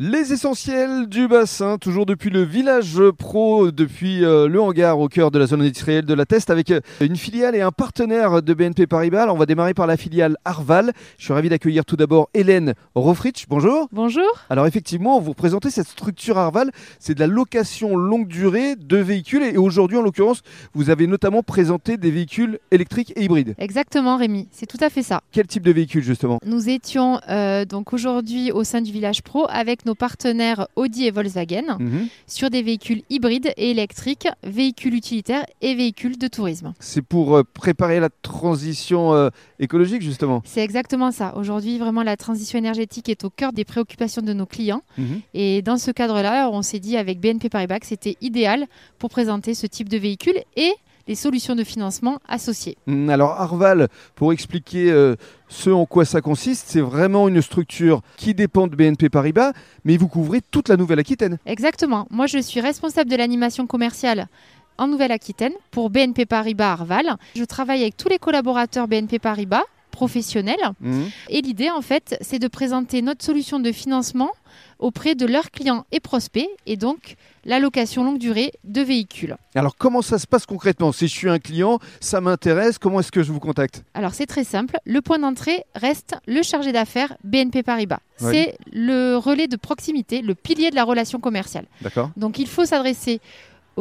Les essentiels du bassin, toujours depuis le village pro, depuis euh, le hangar au cœur de la zone industrielle de la Teste, avec euh, une filiale et un partenaire de BNP Paribas. Alors, on va démarrer par la filiale Arval. Je suis ravi d'accueillir tout d'abord Hélène Rofrich. Bonjour. Bonjour. Alors, effectivement, vous représentez cette structure Arval. C'est de la location longue durée de véhicules. Et aujourd'hui, en l'occurrence, vous avez notamment présenté des véhicules électriques et hybrides. Exactement, Rémi. C'est tout à fait ça. Quel type de véhicule, justement? Nous étions euh, donc aujourd'hui au sein du village pro avec nos partenaires Audi et Volkswagen Mhm. sur des véhicules hybrides et électriques, véhicules utilitaires et véhicules de tourisme. C'est pour euh, préparer la transition euh, écologique, justement. C'est exactement ça. Aujourd'hui, vraiment, la transition énergétique est au cœur des préoccupations de nos clients. Mhm. Et dans ce cadre-là, on s'est dit avec BNP Paribas que c'était idéal pour présenter ce type de véhicule et les solutions de financement associées. Mm, Alors Arval, pour expliquer euh, ce en quoi ça consiste, c'est vraiment une structure qui dépend de BNP Paribas, mais vous couvrez toute la Nouvelle-Aquitaine. Exactement. Moi, je suis responsable de l'animation commerciale en Nouvelle-Aquitaine pour BNP Paribas Arval. Je travaille avec tous les collaborateurs BNP Paribas professionnels. Mhm. Et l'idée, en fait, c'est de présenter notre solution de financement auprès de leurs clients et prospects, et donc l'allocation longue durée de véhicules. Alors comment ça se passe concrètement? Si je suis un client, ça m'intéresse, comment est-ce que je vous contacte? Alors c'est très simple, le point d'entrée reste le chargé d'affaires BNP Paribas. Oui. C'est le relais de proximité, le pilier de la relation commerciale. D'accord. Donc il faut s'adresser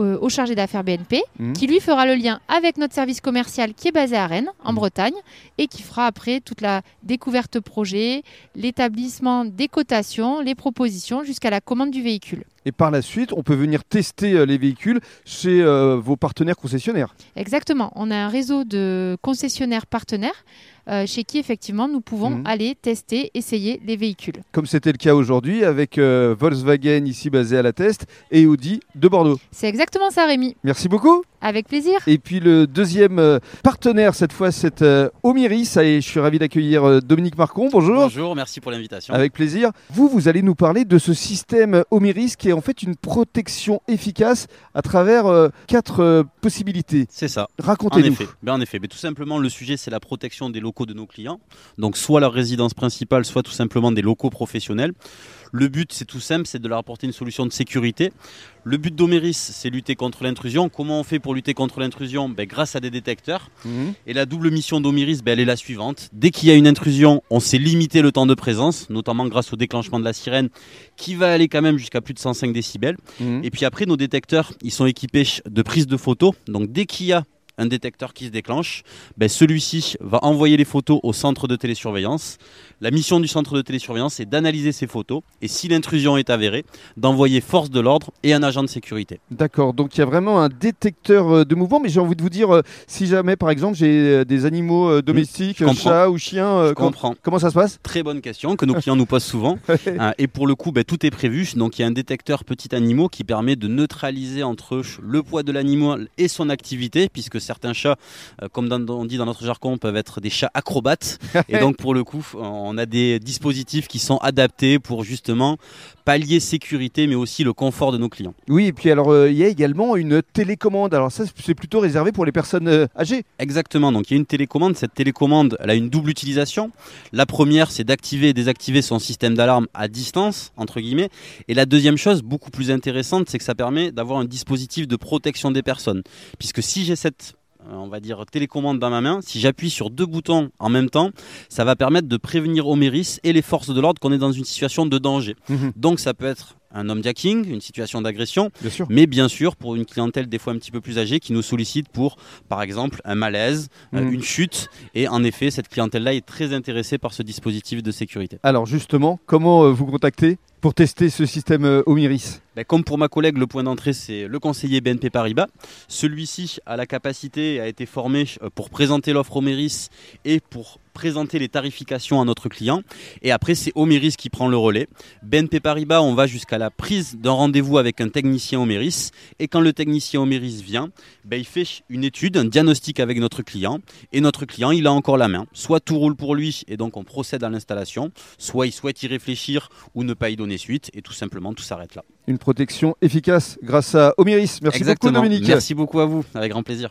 euh, au chargé d'affaires BNP, Mhm. qui lui fera le lien avec notre service commercial qui est basé à Rennes, en Mhm. Bretagne, et qui fera après toute la découverte projet, l'établissement des cotations, les propositions, jusqu'à la commande du véhicule. Et par la suite, on peut venir tester euh, les véhicules chez euh, vos partenaires concessionnaires. Exactement, on a un réseau de concessionnaires partenaires euh, chez qui effectivement nous pouvons Mhm. aller tester, essayer les véhicules. Comme c'était le cas aujourd'hui avec euh, Volkswagen ici basé à la Teste et Audi de Bordeaux. C'est exactement ça Rémi, Merci beaucoup. avec plaisir. Et puis le deuxième euh, partenaire cette fois, c'est euh, Omiris. Et je suis ravi d'accueillir euh, Dominique Marcon. Bonjour. Bonjour, merci pour l'invitation. Avec plaisir. Vous, vous allez nous parler de ce système Omiris qui est en fait une protection efficace à travers euh, quatre euh, possibilités. C'est ça. En Racontez-nous. effet, ben en effet, mais tout simplement le sujet c'est la protection des locaux de nos clients, donc soit leur résidence principale, soit tout simplement des locaux professionnels. Le but c'est tout simple, c'est de leur apporter une solution de sécurité. Le but d'Omeris c'est lutter contre l'intrusion. Comment on fait pour lutter contre l'intrusion? Ben, Grâce à des détecteurs. Mhm. Et la double mission d'Omiris, ben, elle est la suivante. Dès qu'il y a une intrusion, on sait limiter le temps de présence, notamment grâce au déclenchement de la sirène, qui va aller quand même jusqu'à plus de 105 décibels. Mhm. Et puis après, nos détecteurs, ils sont équipés de prise de photos. Donc dès qu'il y a un détecteur qui se déclenche, ben, celui-ci va envoyer les photos au centre de télésurveillance. La mission du centre de télésurveillance, c'est d'analyser ces photos et si l'intrusion est avérée, d'envoyer force de l'ordre et un agent de sécurité. D'accord, donc il y a vraiment un détecteur euh, de mouvement, mais j'ai envie de vous dire, euh, si jamais par exemple j'ai euh, des animaux domestiques, comprends. chats ou chiens, com- comment ça se passe? Très bonne question que nos clients nous posent souvent. Euh, et pour le coup, ben, tout est prévu. Donc il y a un détecteur petit animaux qui permet de neutraliser entre le poids de l'animal et son activité, puisque certains chats, euh, comme dans- on dit dans notre jargon, peuvent être des chats acrobates. et donc pour le coup, on a des dispositifs qui sont adaptés pour justement pallier sécurité, mais aussi le confort de nos clients. Oui, et puis alors euh, il y a également une télécommande. Alors ça, c'est plutôt réservé pour les personnes euh, âgées. Exactement, donc il y a une télécommande. Cette télécommande, elle a une double utilisation. La première, c'est d'activer et désactiver son système d'alarme à distance, entre guillemets. Et la deuxième chose, beaucoup plus intéressante, c'est que ça permet d'avoir un dispositif de protection des personnes. Puisque si j'ai cette on va dire télécommande dans ma main, si j'appuie sur deux boutons en même temps, ça va permettre de prévenir Oméris et les forces de l'ordre qu'on est dans une situation de danger. Donc ça peut être un homme jacking, une situation d'agression, mais bien sûr pour une clientèle des fois un petit peu plus âgée qui nous sollicite pour par exemple un malaise, euh, Mhm. une chute et en effet cette clientèle-là est très intéressée par ce dispositif de sécurité. Alors justement, comment euh, vous contacter pour tester ce système euh, Omiris Ben, comme pour ma collègue, le point d'entrée, c'est le conseiller BNP Paribas. Celui-ci a la capacité et a été formé euh, pour présenter l'offre Oméris et pour présenter les tarifications à notre client. Et après, c'est Oméris qui prend le relais. BNP Paribas, on va jusqu'à la prise d'un rendez-vous avec un technicien Oméris. Et quand le technicien Oméris vient, ben, il fait une étude, un diagnostic avec notre client. Et notre client, il a encore la main. Soit tout roule pour lui et donc on procède à l'installation, soit il souhaite y réfléchir ou ne pas y donner suite. Et tout simplement, tout s'arrête là. Une protection efficace grâce à Omiris. Merci Exactement. beaucoup Dominique. Merci beaucoup à vous, avec grand plaisir.